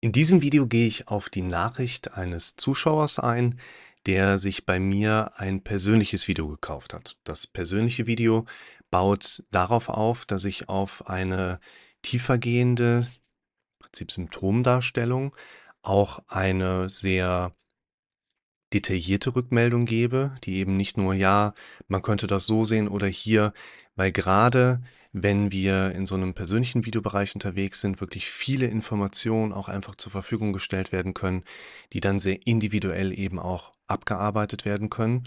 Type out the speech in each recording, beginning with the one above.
In diesem Video gehe ich auf die Nachricht eines Zuschauers ein, der sich bei mir ein persönliches Video gekauft hat. Das persönliche Video baut darauf auf, dass ich auf eine tiefergehende, Prinzip Symptomdarstellung, auch eine sehr detaillierte Rückmeldung gebe, die eben nicht nur, ja, man könnte das so sehen oder hier, weil gerade wenn wir in so einem persönlichen Videobereich unterwegs sind, wirklich viele Informationen auch einfach zur Verfügung gestellt werden können, die dann sehr individuell eben auch abgearbeitet werden können,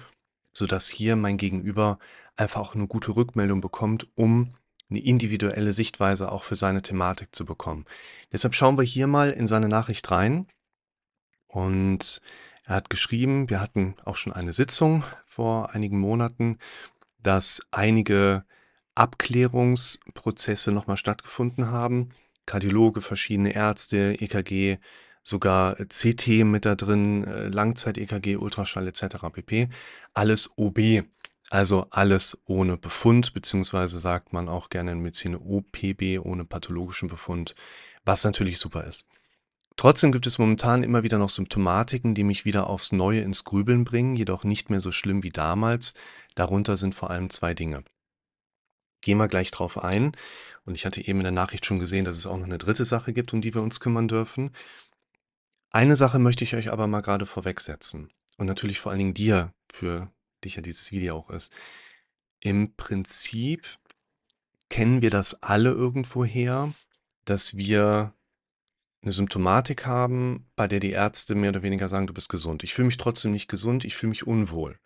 sodass hier mein Gegenüber einfach auch eine gute Rückmeldung bekommt, um eine individuelle Sichtweise auch für seine Thematik zu bekommen. Deshalb schauen wir hier mal in seine Nachricht rein und er hat geschrieben, wir hatten auch schon eine Sitzung vor einigen Monaten, dass einige Abklärungsprozesse nochmal stattgefunden haben. Kardiologe, verschiedene Ärzte, EKG, sogar CT mit da drin, äh, Langzeit-EKG, Ultraschall etc. pp. Alles OB, also alles ohne Befund, beziehungsweise sagt man auch gerne in Medizin OPB, ohne pathologischen Befund, was natürlich super ist. Trotzdem gibt es momentan immer wieder noch Symptomatiken, die mich wieder aufs Neue ins Grübeln bringen, jedoch nicht mehr so schlimm wie damals. Darunter sind vor allem zwei Dinge. Gehen wir gleich drauf ein. Und ich hatte eben in der Nachricht schon gesehen, dass es auch noch eine dritte Sache gibt, um die wir uns kümmern dürfen. Eine Sache möchte ich euch aber mal gerade vorwegsetzen. Und natürlich vor allen Dingen dir, für dich ja dieses Video auch ist. Im Prinzip kennen wir das alle irgendwoher, dass wir eine Symptomatik haben, bei der die Ärzte mehr oder weniger sagen, du bist gesund. Ich fühle mich trotzdem nicht gesund, ich fühle mich unwohl.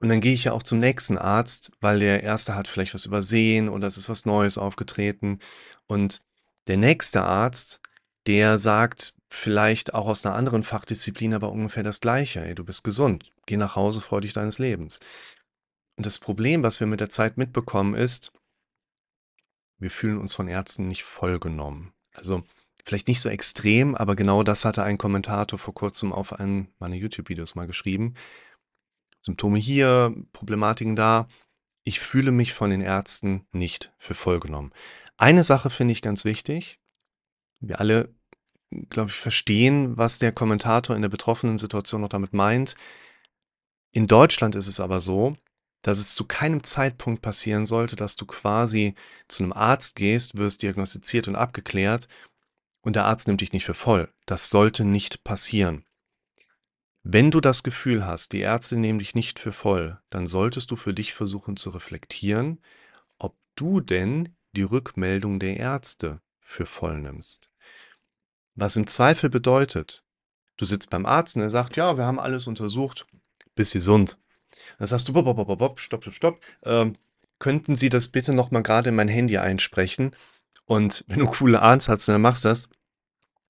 Und dann gehe ich ja auch zum nächsten Arzt, weil der erste hat vielleicht was übersehen oder es ist was Neues aufgetreten. Und der nächste Arzt, der sagt vielleicht auch aus einer anderen Fachdisziplin aber ungefähr das Gleiche. Ey, du bist gesund, geh nach Hause, freu dich deines Lebens. Und das Problem, was wir mit der Zeit mitbekommen, ist, wir fühlen uns von Ärzten nicht vollgenommen. Also vielleicht nicht so extrem, aber genau das hatte ein Kommentator vor kurzem auf einem meiner YouTube-Videos mal geschrieben. Symptome hier, Problematiken da. Ich fühle mich von den Ärzten nicht für voll genommen. Eine Sache finde ich ganz wichtig. Wir alle, glaube ich, verstehen, was der Kommentator in der betroffenen Situation noch damit meint. In Deutschland ist es aber so, dass es zu keinem Zeitpunkt passieren sollte, dass du quasi zu einem Arzt gehst, wirst diagnostiziert und abgeklärt und der Arzt nimmt dich nicht für voll. Das sollte nicht passieren. Wenn du das Gefühl hast, die Ärzte nehmen dich nicht für voll, dann solltest du für dich versuchen zu reflektieren, ob du denn die Rückmeldung der Ärzte für voll nimmst. Was im Zweifel bedeutet, du sitzt beim Arzt und er sagt, ja, wir haben alles untersucht, bist gesund. Dann sagst du, bop, bop, bop, stopp, stopp, stopp. Ähm, könnten Sie das bitte nochmal gerade in mein Handy einsprechen? Und wenn du coole Arzt hast dann machst das, dann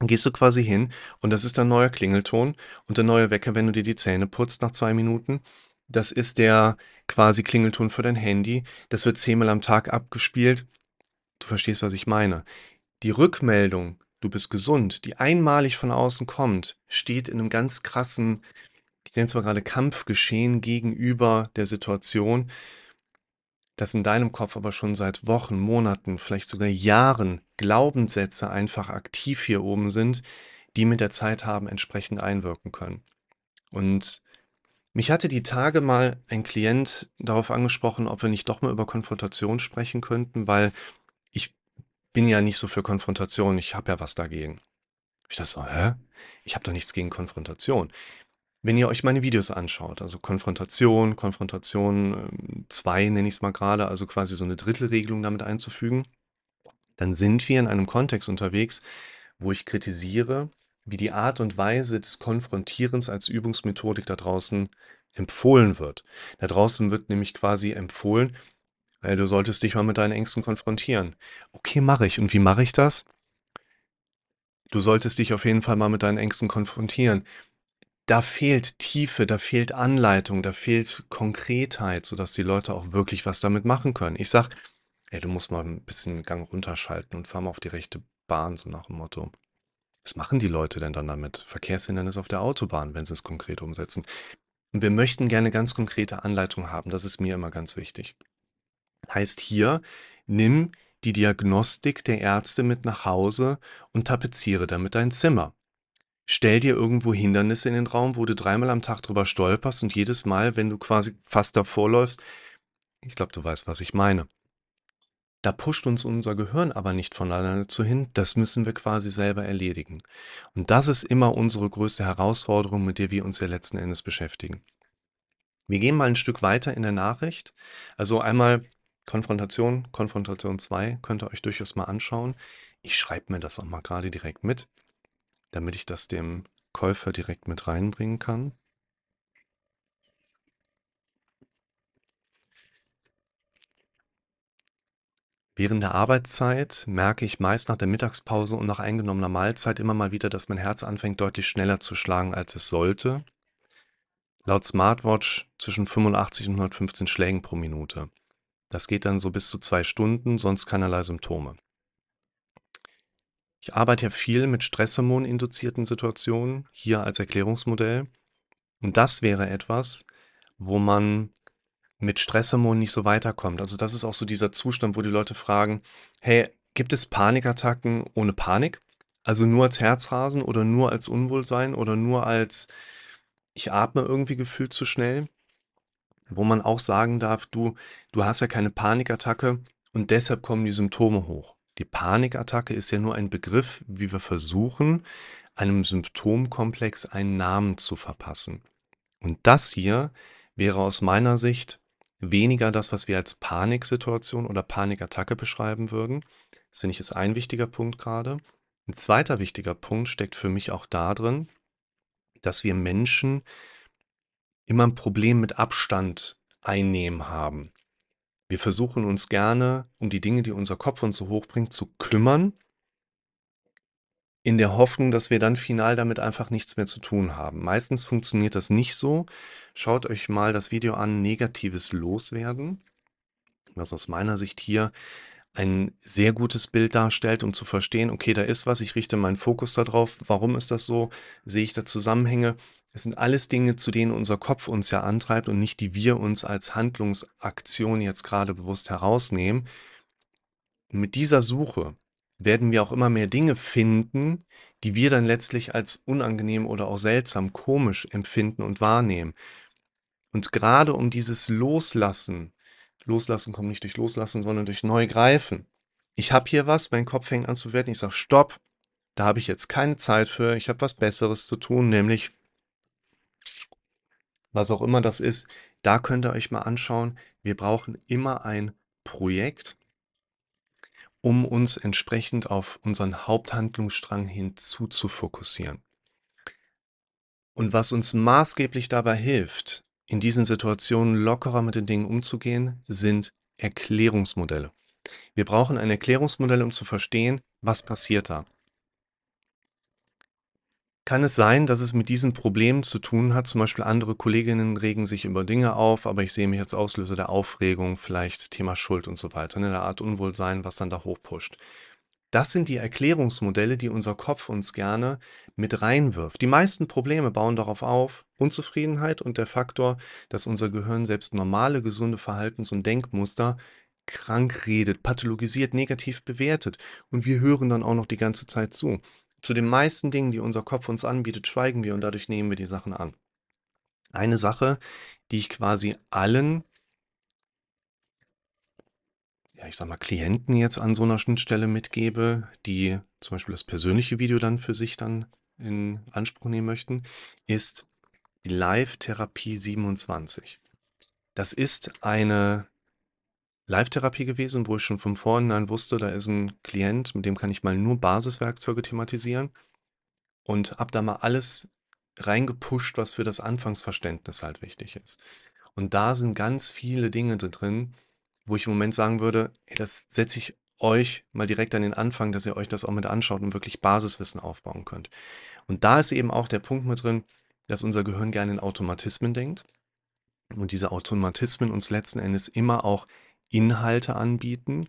gehst du quasi hin und das ist der neue Klingelton und der neue Wecker, wenn du dir die Zähne putzt nach zwei Minuten. Das ist der quasi Klingelton für dein Handy. Das wird zehnmal am Tag abgespielt. Du verstehst, was ich meine. Die Rückmeldung, du bist gesund, die einmalig von außen kommt, steht in einem ganz krassen, ich nenne es mal gerade Kampfgeschehen gegenüber der Situation, dass in deinem Kopf aber schon seit Wochen, Monaten, vielleicht sogar Jahren Glaubenssätze einfach aktiv hier oben sind, die mit der Zeit haben entsprechend einwirken können. Und mich hatte die Tage mal ein Klient darauf angesprochen, ob wir nicht doch mal über Konfrontation sprechen könnten, weil ich bin ja nicht so für Konfrontation, ich habe ja was dagegen. Ich dachte so, hä? Ich habe doch nichts gegen Konfrontation. Wenn ihr euch meine Videos anschaut, also Konfrontation, Konfrontation 2 ähm, nenne ich es mal gerade, also quasi so eine Drittelregelung damit einzufügen, dann sind wir in einem Kontext unterwegs, wo ich kritisiere, wie die Art und Weise des Konfrontierens als Übungsmethodik da draußen empfohlen wird. Da draußen wird nämlich quasi empfohlen, äh, du solltest dich mal mit deinen Ängsten konfrontieren. Okay, mache ich. Und wie mache ich das? Du solltest dich auf jeden Fall mal mit deinen Ängsten konfrontieren da fehlt Tiefe, da fehlt Anleitung, da fehlt Konkretheit, sodass die Leute auch wirklich was damit machen können. Ich sag, ey, du musst mal ein bisschen Gang runterschalten und fahr mal auf die rechte Bahn, so nach dem Motto. Was machen die Leute denn dann damit? Verkehrshindernis auf der Autobahn, wenn sie es konkret umsetzen. Und wir möchten gerne ganz konkrete Anleitung haben, das ist mir immer ganz wichtig. Heißt hier, nimm die Diagnostik der Ärzte mit nach Hause und tapeziere damit dein Zimmer. Stell dir irgendwo Hindernisse in den Raum, wo du dreimal am Tag drüber stolperst und jedes Mal, wenn du quasi fast davor läufst, ich glaube, du weißt, was ich meine. Da pusht uns unser Gehirn aber nicht von alleine zu hin, das müssen wir quasi selber erledigen. Und das ist immer unsere größte Herausforderung, mit der wir uns ja letzten Endes beschäftigen. Wir gehen mal ein Stück weiter in der Nachricht. Also einmal Konfrontation, Konfrontation 2, könnt ihr euch durchaus mal anschauen. Ich schreibe mir das auch mal gerade direkt mit, damit ich das dem Käufer direkt mit reinbringen kann. Während der Arbeitszeit merke ich meist nach der Mittagspause und nach eingenommener Mahlzeit immer mal wieder, dass mein Herz anfängt deutlich schneller zu schlagen, als es sollte. Laut Smartwatch zwischen 85 und 115 Schlägen pro Minute. Das geht dann so bis zu zwei Stunden, sonst keinerlei Symptome. Ich arbeite ja viel mit Stresshormon-induzierten Situationen, hier als Erklärungsmodell. Und das wäre etwas, wo man mit Stresshormonen nicht so weiterkommt. Also das ist auch so dieser Zustand, wo die Leute fragen, hey, gibt es Panikattacken ohne Panik? Also nur als Herzrasen oder nur als Unwohlsein oder nur als ich atme irgendwie gefühlt zu schnell? Wo man auch sagen darf, du, du hast ja keine Panikattacke und deshalb kommen die Symptome hoch. Die Panikattacke ist ja nur ein Begriff, wie wir versuchen, einem Symptomkomplex einen Namen zu verpassen. Und das hier wäre aus meiner Sicht weniger das, was wir als Paniksituation oder Panikattacke beschreiben würden. Das finde ich ist ein wichtiger Punkt gerade. Ein zweiter wichtiger Punkt steckt für mich auch darin, dass wir Menschen immer ein Problem mit Abstand einnehmen haben. Wir versuchen uns gerne um die Dinge, die unser Kopf uns so hochbringt, zu kümmern, in der Hoffnung, dass wir dann final damit einfach nichts mehr zu tun haben. Meistens funktioniert das nicht so. Schaut euch mal das Video an, negatives Loswerden, was aus meiner Sicht hier ein sehr gutes Bild darstellt, um zu verstehen, okay, da ist was, ich richte meinen Fokus darauf, warum ist das so, sehe ich da Zusammenhänge. Es sind alles Dinge, zu denen unser Kopf uns ja antreibt und nicht, die wir uns als Handlungsaktion jetzt gerade bewusst herausnehmen. mit dieser Suche werden wir auch immer mehr Dinge finden, die wir dann letztlich als unangenehm oder auch seltsam, komisch empfinden und wahrnehmen. Und gerade um dieses Loslassen, Loslassen kommt nicht durch Loslassen, sondern durch Neugreifen. Ich habe hier was, mein Kopf fängt an zu werden, ich sage, stopp, da habe ich jetzt keine Zeit für, ich habe was Besseres zu tun, nämlich was auch immer das ist, da könnt ihr euch mal anschauen, wir brauchen immer ein Projekt, um uns entsprechend auf unseren Haupthandlungsstrang hinzu zu fokussieren. Und was uns maßgeblich dabei hilft, in diesen Situationen lockerer mit den Dingen umzugehen, sind Erklärungsmodelle. Wir brauchen ein Erklärungsmodell, um zu verstehen, was passiert da. Kann es sein, dass es mit diesem Problem zu tun hat? Zum Beispiel andere Kolleginnen regen sich über Dinge auf, aber ich sehe mich als Auslöser der Aufregung, vielleicht Thema Schuld und so weiter, ne, eine Art Unwohlsein, was dann da hochpusht. Das sind die Erklärungsmodelle, die unser Kopf uns gerne mit reinwirft. Die meisten Probleme bauen darauf auf, Unzufriedenheit und der Faktor, dass unser Gehirn selbst normale, gesunde Verhaltens- und Denkmuster krank redet, pathologisiert, negativ bewertet. Und wir hören dann auch noch die ganze Zeit zu. Zu den meisten Dingen, die unser Kopf uns anbietet, schweigen wir und dadurch nehmen wir die Sachen an. Eine Sache, die ich quasi allen, ja, ich sag mal, Klienten jetzt an so einer Schnittstelle mitgebe, die zum Beispiel das persönliche Video dann für sich dann in Anspruch nehmen möchten, ist die Live-Therapie 27. Das ist eine Live-Therapie gewesen, wo ich schon von vornherein wusste, da ist ein Klient, mit dem kann ich mal nur Basiswerkzeuge thematisieren und habe da mal alles reingepusht, was für das Anfangsverständnis halt wichtig ist. Und da sind ganz viele Dinge drin, wo ich im Moment sagen würde, ey, das setze ich euch mal direkt an den Anfang, dass ihr euch das auch mit anschaut und wirklich Basiswissen aufbauen könnt. Und da ist eben auch der Punkt mit drin, dass unser Gehirn gerne in Automatismen denkt und diese Automatismen uns letzten Endes immer auch Inhalte anbieten,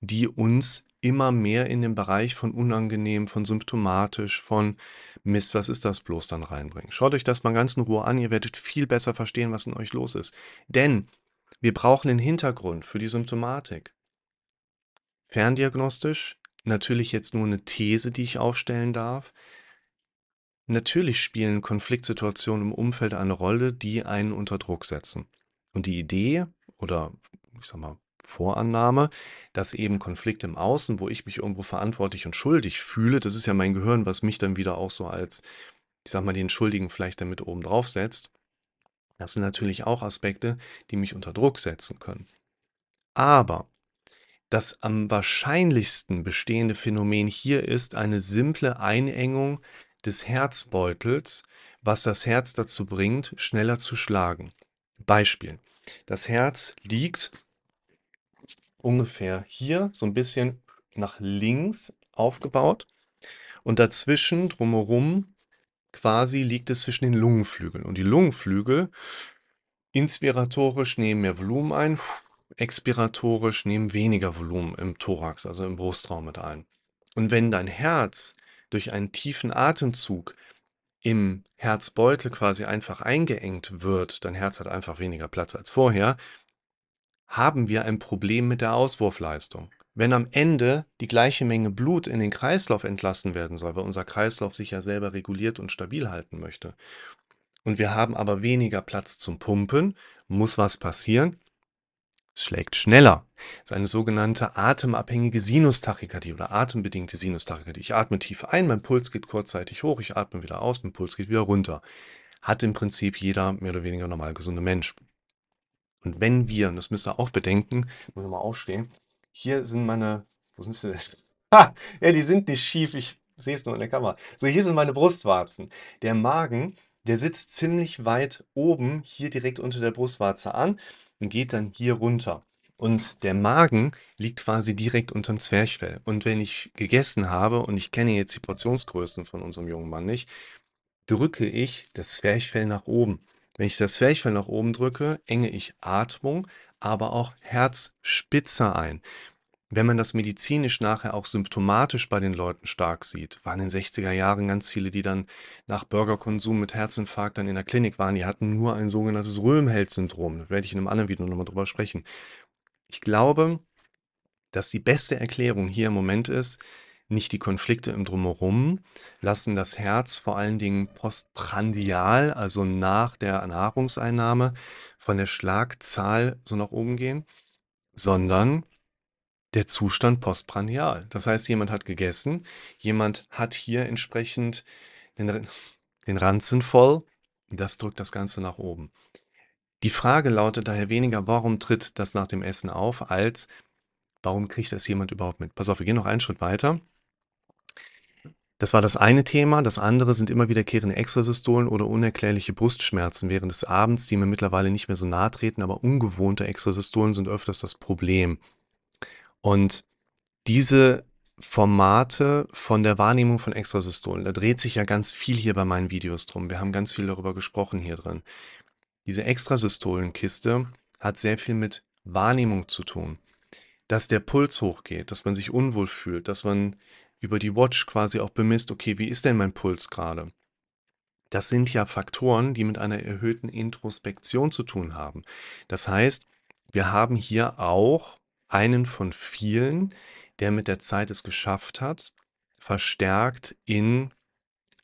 die uns immer mehr in den Bereich von unangenehm, von symptomatisch, von Mist, was ist das bloß dann reinbringen. Schaut euch das mal ganz in Ruhe an, ihr werdet viel besser verstehen, was in euch los ist. Denn wir brauchen den Hintergrund für die Symptomatik. ferndiagnostisch, natürlich jetzt nur eine These, die ich aufstellen darf. Natürlich spielen Konfliktsituationen im Umfeld eine Rolle, die einen unter Druck setzen. Und die Idee oder ich sag mal Vorannahme, dass eben Konflikte im Außen, wo ich mich irgendwo verantwortlich und schuldig fühle, das ist ja mein Gehirn, was mich dann wieder auch so als, ich sag mal, den Schuldigen vielleicht damit oben drauf setzt. Das sind natürlich auch Aspekte, die mich unter Druck setzen können. Aber das am wahrscheinlichsten bestehende Phänomen hier ist eine simple Einengung des Herzbeutels, was das Herz dazu bringt, schneller zu schlagen. Beispiel. Das Herz liegt ungefähr hier, so ein bisschen nach links aufgebaut. Und dazwischen, drumherum, quasi liegt es zwischen den Lungenflügeln. Und die Lungenflügel inspiratorisch nehmen mehr Volumen ein, expiratorisch nehmen weniger Volumen im Thorax, also im Brustraum mit ein. Und wenn dein Herz durch einen tiefen Atemzug im Herzbeutel quasi einfach eingeengt wird, dein Herz hat einfach weniger Platz als vorher, haben wir ein Problem mit der Auswurfleistung. Wenn am Ende die gleiche Menge Blut in den Kreislauf entlassen werden soll, weil unser Kreislauf sich ja selber reguliert und stabil halten möchte, und wir haben aber weniger Platz zum Pumpen, muss was passieren? Schlägt schneller. Das ist eine sogenannte atemabhängige Sinustachykardie oder atembedingte Sinustachykardie. Ich atme tief ein, mein Puls geht kurzzeitig hoch, ich atme wieder aus, mein Puls geht wieder runter. Hat im Prinzip jeder mehr oder weniger normal gesunde Mensch. Und wenn wir, und das müsst ihr auch bedenken, muss mal aufstehen, hier sind meine, wo sind sie denn? Ha, ja, die sind nicht schief, ich sehe es nur in der Kamera. So, hier sind meine Brustwarzen. Der Magen, der sitzt ziemlich weit oben, hier direkt unter der Brustwarze an und geht dann hier runter. Und der Magen liegt quasi direkt unterm Zwerchfell. Und wenn ich gegessen habe, und ich kenne jetzt die Portionsgrößen von unserem jungen Mann nicht, drücke ich das Zwerchfell nach oben. Wenn ich das Zwerchfell nach oben drücke, enge ich Atmung, aber auch Herzspitze ein. Wenn man das medizinisch nachher auch symptomatisch bei den Leuten stark sieht, waren in den 60er Jahren ganz viele, die dann nach Burgerkonsum mit Herzinfarkt dann in der Klinik waren, die hatten nur ein sogenanntes Röhmheld-Syndrom. Da werde ich in einem anderen Video nochmal drüber sprechen. Ich glaube, dass die beste Erklärung hier im Moment ist, nicht die Konflikte im Drumherum, lassen das Herz vor allen Dingen postprandial, also nach der Nahrungseinnahme, von der Schlagzahl so nach oben gehen, sondern der Zustand postprandial. Das heißt, jemand hat gegessen, jemand hat hier entsprechend den, den Ranzen voll, das drückt das Ganze nach oben. Die Frage lautet daher weniger, warum tritt das nach dem Essen auf, als warum kriegt das jemand überhaupt mit? Pass auf, wir gehen noch einen Schritt weiter. Das war das eine Thema. Das andere sind immer wiederkehrende Extrasystolen oder unerklärliche Brustschmerzen während des Abends, die mir mittlerweile nicht mehr so nahe treten, aber ungewohnte Extrasystolen sind öfters das Problem. Und diese Formate von der Wahrnehmung von Extrasystolen, da dreht sich ja ganz viel hier bei meinen Videos drum. Wir haben ganz viel darüber gesprochen hier drin. Diese Extrasystolenkiste hat sehr viel mit Wahrnehmung zu tun. Dass der Puls hochgeht, dass man sich unwohl fühlt, dass man über die Watch quasi auch bemisst, okay, wie ist denn mein Puls gerade? Das sind ja Faktoren, die mit einer erhöhten Introspektion zu tun haben. Das heißt, wir haben hier auch einen von vielen, der mit der Zeit es geschafft hat, verstärkt in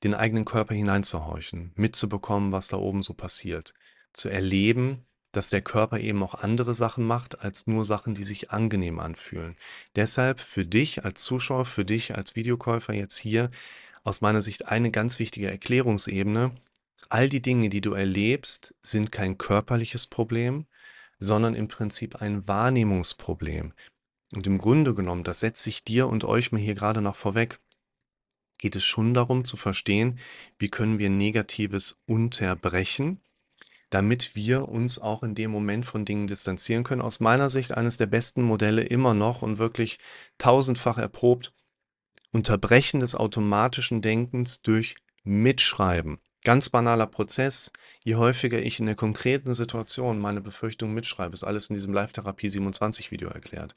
den eigenen Körper hineinzuhorchen, mitzubekommen, was da oben so passiert, zu erleben, dass der Körper eben auch andere Sachen macht, als nur Sachen, die sich angenehm anfühlen. Deshalb für dich als Zuschauer, für dich als Videokäufer jetzt hier aus meiner Sicht eine ganz wichtige Erklärungsebene. All die Dinge, die du erlebst, sind kein körperliches Problem, sondern im Prinzip ein Wahrnehmungsproblem. Und im Grunde genommen, das setze ich dir und euch mal hier gerade noch vorweg, geht es schon darum zu verstehen, wie können wir Negatives unterbrechen, damit wir uns auch in dem Moment von Dingen distanzieren können. Aus meiner Sicht eines der besten Modelle immer noch und wirklich tausendfach erprobt, Unterbrechen des automatischen Denkens durch Mitschreiben. Ganz banaler Prozess. Je häufiger ich in der konkreten Situation meine Befürchtungen mitschreibe, ist alles in diesem Live-Therapie 27 Video erklärt.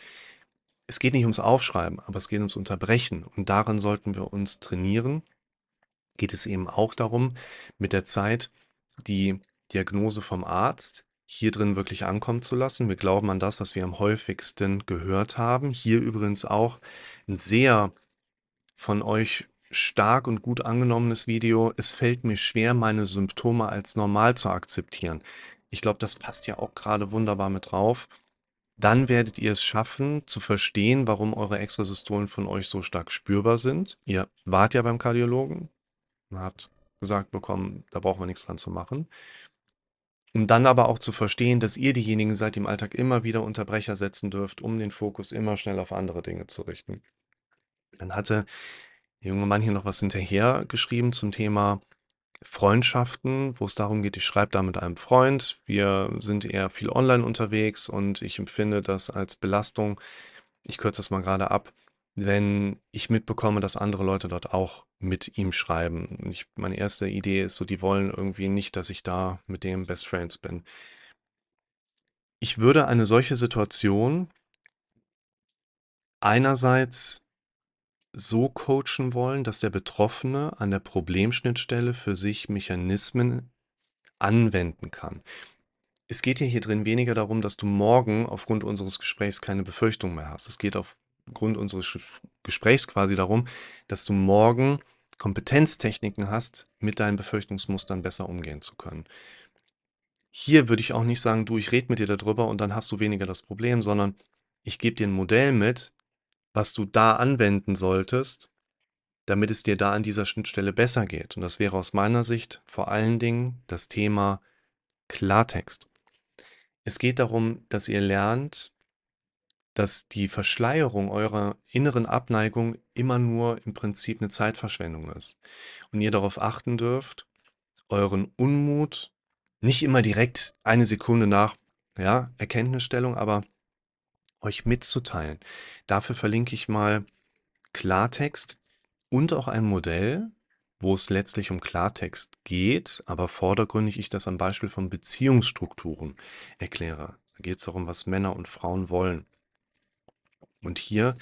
Es geht nicht ums Aufschreiben, aber es geht ums Unterbrechen. Und darin sollten wir uns trainieren. Geht es eben auch darum, mit der Zeit die Diagnose vom Arzt hier drin wirklich ankommen zu lassen. Wir glauben an das, was wir am häufigsten gehört haben. Hier übrigens auch ein sehr von euch stark und gut angenommenes Video. Es fällt mir schwer, meine Symptome als normal zu akzeptieren. Ich glaube, das passt ja auch gerade wunderbar mit drauf. Dann werdet ihr es schaffen, zu verstehen, warum eure Extrasystolen von euch so stark spürbar sind. Ihr wart ja beim Kardiologen und habt gesagt bekommen, da brauchen wir nichts dran zu machen. Um dann aber auch zu verstehen, dass ihr diejenigen seid, die im Alltag immer wieder Unterbrecher setzen dürft, um den Fokus immer schnell auf andere Dinge zu richten. Dann hatte der junge Mann hier noch was hinterher geschrieben zum Thema Freundschaften, wo es darum geht, ich schreibe da mit einem Freund, wir sind eher viel online unterwegs und ich empfinde das als Belastung. Ich kürze das mal gerade ab, wenn ich mitbekomme, dass andere Leute dort auch mit ihm schreiben. Ich, meine erste Idee ist so, die wollen irgendwie nicht, dass ich da mit dem Best Friends bin. Ich würde eine solche Situation einerseits so coachen wollen, dass der Betroffene an der Problemschnittstelle für sich Mechanismen anwenden kann. Es geht hier, hier drin weniger darum, dass du morgen aufgrund unseres Gesprächs keine Befürchtung mehr hast. Es geht aufgrund unseres Gesprächs quasi darum, dass du morgen Kompetenztechniken hast, mit deinen Befürchtungsmustern besser umgehen zu können. Hier würde ich auch nicht sagen, du, ich rede mit dir darüber und dann hast du weniger das Problem, sondern ich gebe dir ein Modell mit, was du da anwenden solltest, damit es dir da an dieser Schnittstelle besser geht. Und das wäre aus meiner Sicht vor allen Dingen das Thema Klartext. Es geht darum, dass ihr lernt, dass die Verschleierung eurer inneren Abneigung immer nur im Prinzip eine Zeitverschwendung ist. Und ihr darauf achten dürft, euren Unmut nicht immer direkt eine Sekunde nach ja, Erkenntnisstellung, aber euch mitzuteilen. Dafür verlinke ich mal Klartext und auch ein Modell, wo es letztlich um Klartext geht, aber vordergründig ich das am Beispiel von Beziehungsstrukturen erkläre. Da geht es darum, was Männer und Frauen wollen. Und hier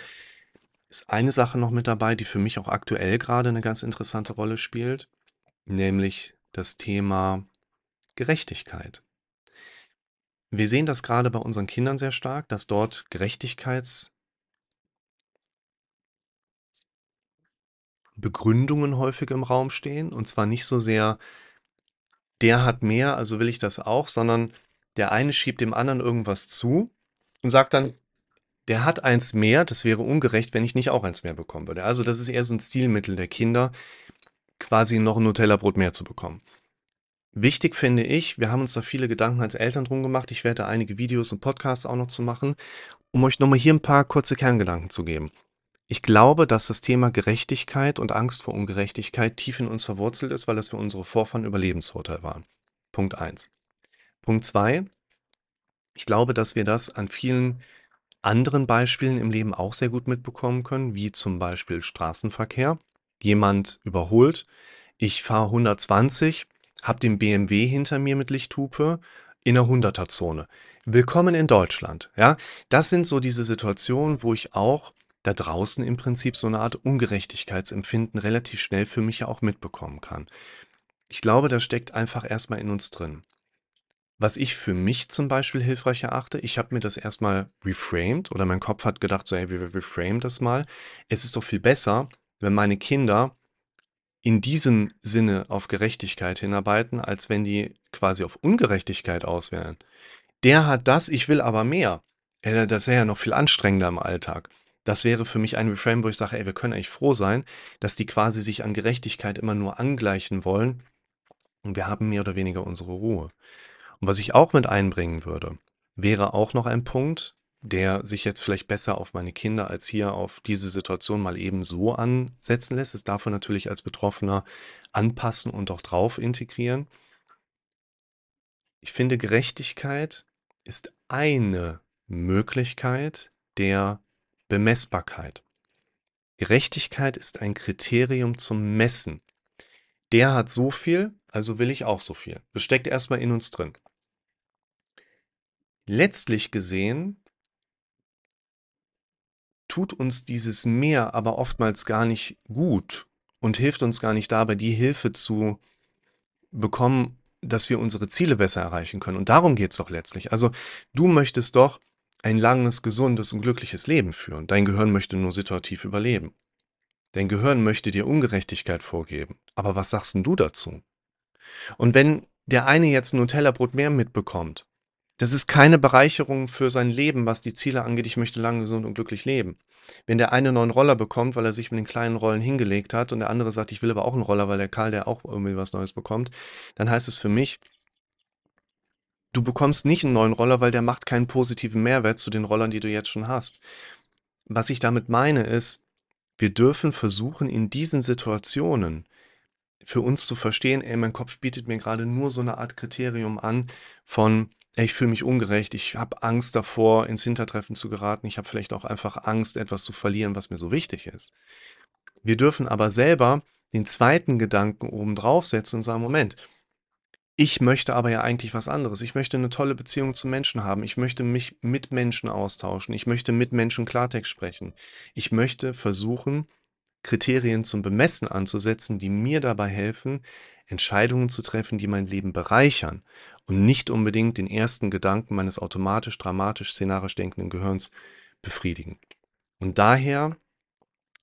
ist eine Sache noch mit dabei, die für mich auch aktuell gerade eine ganz interessante Rolle spielt, nämlich das Thema Gerechtigkeit. Wir sehen das gerade bei unseren Kindern sehr stark, dass dort Gerechtigkeitsbegründungen häufig im Raum stehen. Und zwar nicht so sehr, der hat mehr, also will ich das auch, sondern der eine schiebt dem anderen irgendwas zu und sagt dann, der hat eins mehr, das wäre ungerecht, wenn ich nicht auch eins mehr bekommen würde. Also das ist eher so ein Stilmittel der Kinder, quasi noch ein Nutella-Brot mehr zu bekommen. Wichtig finde ich, wir haben uns da viele Gedanken als Eltern drum gemacht. Ich werde einige Videos und Podcasts auch noch zu machen, um euch nochmal hier ein paar kurze Kerngedanken zu geben. Ich glaube, dass das Thema Gerechtigkeit und Angst vor Ungerechtigkeit tief in uns verwurzelt ist, weil das für unsere Vorfahren Überlebensvorteil war. Punkt 1. Punkt 2. Ich glaube, dass wir das an vielen anderen Beispielen im Leben auch sehr gut mitbekommen können, wie zum Beispiel Straßenverkehr. Jemand überholt, ich fahre 120, habe den BMW hinter mir mit Lichthupe in der 100er-Zone. Willkommen in Deutschland. Ja, das sind so diese Situationen, wo ich auch da draußen im Prinzip so eine Art Ungerechtigkeitsempfinden relativ schnell für mich ja auch mitbekommen kann. Ich glaube, das steckt einfach erstmal in uns drin. Was ich für mich zum Beispiel hilfreich erachte, ich habe mir das erstmal reframed oder mein Kopf hat gedacht, so, hey, wir reframe das mal. Es ist doch viel besser, wenn meine Kinder in diesem Sinne auf Gerechtigkeit hinarbeiten, als wenn die quasi auf Ungerechtigkeit auswählen. Der hat das, ich will aber mehr. Das wäre ja noch viel anstrengender im Alltag. Das wäre für mich ein Reframe, wo ich sage, ey, wir können eigentlich froh sein, dass die quasi sich an Gerechtigkeit immer nur angleichen wollen und wir haben mehr oder weniger unsere Ruhe. Und was ich auch mit einbringen würde, wäre auch noch ein Punkt, der sich jetzt vielleicht besser auf meine Kinder als hier auf diese Situation mal eben so ansetzen lässt. Es darf man natürlich als Betroffener anpassen und auch drauf integrieren. Ich finde, Gerechtigkeit ist eine Möglichkeit der Bemessbarkeit. Gerechtigkeit ist ein Kriterium zum Messen. Der hat so viel, also will ich auch so viel. Das steckt erstmal in uns drin. Letztlich gesehen tut uns dieses Mehr aber oftmals gar nicht gut und hilft uns gar nicht dabei, die Hilfe zu bekommen, dass wir unsere Ziele besser erreichen können. Und darum geht es doch letztlich. Also du möchtest doch ein langes, gesundes und glückliches Leben führen. Dein Gehirn möchte nur situativ überleben. Dein Gehirn möchte dir Ungerechtigkeit vorgeben. Aber was sagst denn du dazu? Und wenn der eine jetzt ein Nutella-Brot mehr mitbekommt, das ist keine Bereicherung für sein Leben, was die Ziele angeht. Ich möchte lang, gesund und glücklich leben. Wenn der eine neuen Roller bekommt, weil er sich mit den kleinen Rollen hingelegt hat und der andere sagt, ich will aber auch einen Roller, weil der Karl, der auch irgendwie was Neues bekommt, dann heißt es für mich, du bekommst nicht einen neuen Roller, weil der macht keinen positiven Mehrwert zu den Rollern, die du jetzt schon hast. Was ich damit meine ist, wir dürfen versuchen, in diesen Situationen für uns zu verstehen, ey, mein Kopf bietet mir gerade nur so eine Art Kriterium an von, ich fühle mich ungerecht, ich habe Angst davor, ins Hintertreffen zu geraten, ich habe vielleicht auch einfach Angst, etwas zu verlieren, was mir so wichtig ist. Wir dürfen aber selber den zweiten Gedanken oben draufsetzen und sagen, Moment, ich möchte aber ja eigentlich was anderes. Ich möchte eine tolle Beziehung zu Menschen haben. Ich möchte mich mit Menschen austauschen. Ich möchte mit Menschen Klartext sprechen. Ich möchte versuchen, Kriterien zum Bemessen anzusetzen, die mir dabei helfen, Entscheidungen zu treffen, die mein Leben bereichern und nicht unbedingt den ersten Gedanken meines automatisch, dramatisch, szenarisch denkenden Gehirns befriedigen. Und daher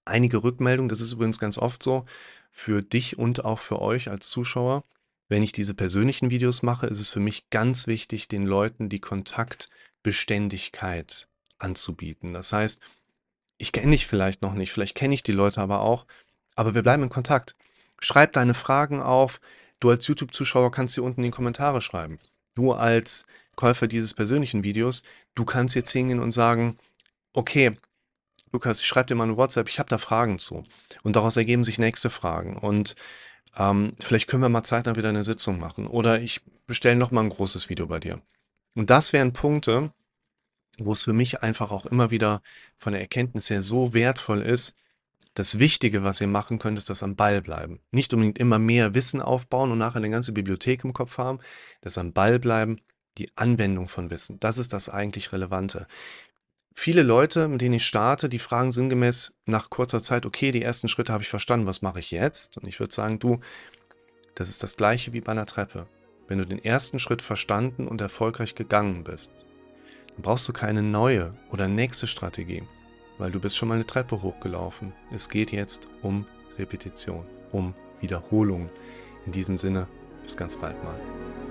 einige Rückmeldungen, das ist übrigens ganz oft so, für dich und auch für euch als Zuschauer. Wenn ich diese persönlichen Videos mache, ist es für mich ganz wichtig, den Leuten die Kontaktbeständigkeit anzubieten. Das heißt, ich kenne dich vielleicht noch nicht, vielleicht kenne ich die Leute aber auch, aber wir bleiben in Kontakt. Schreib deine Fragen auf. Du als YouTube-Zuschauer kannst hier unten in die Kommentare schreiben. Du als Käufer dieses persönlichen Videos, du kannst jetzt hingehen und sagen, okay, Lukas, ich schreibe dir mal eine WhatsApp, ich habe da Fragen zu. Und daraus ergeben sich nächste Fragen. Und ähm, vielleicht können wir mal zeitnah wieder eine Sitzung machen. Oder ich bestelle nochmal ein großes Video bei dir. Und das wären Punkte, wo es für mich einfach auch immer wieder von der Erkenntnis her so wertvoll ist, das Wichtige, was ihr machen könnt, ist das am Ball bleiben. Nicht unbedingt immer mehr Wissen aufbauen und nachher eine ganze Bibliothek im Kopf haben, das am Ball bleiben, die Anwendung von Wissen. Das ist das eigentlich Relevante. Viele Leute, mit denen ich starte, die fragen sinngemäß nach kurzer Zeit, okay, die ersten Schritte habe ich verstanden, was mache ich jetzt? Und ich würde sagen, du, das ist das gleiche wie bei einer Treppe. Wenn du den ersten Schritt verstanden und erfolgreich gegangen bist, dann brauchst du keine neue oder nächste Strategie, weil du bist schon mal eine Treppe hochgelaufen. Es geht jetzt um Repetition, um Wiederholung. In diesem Sinne, bis ganz bald mal.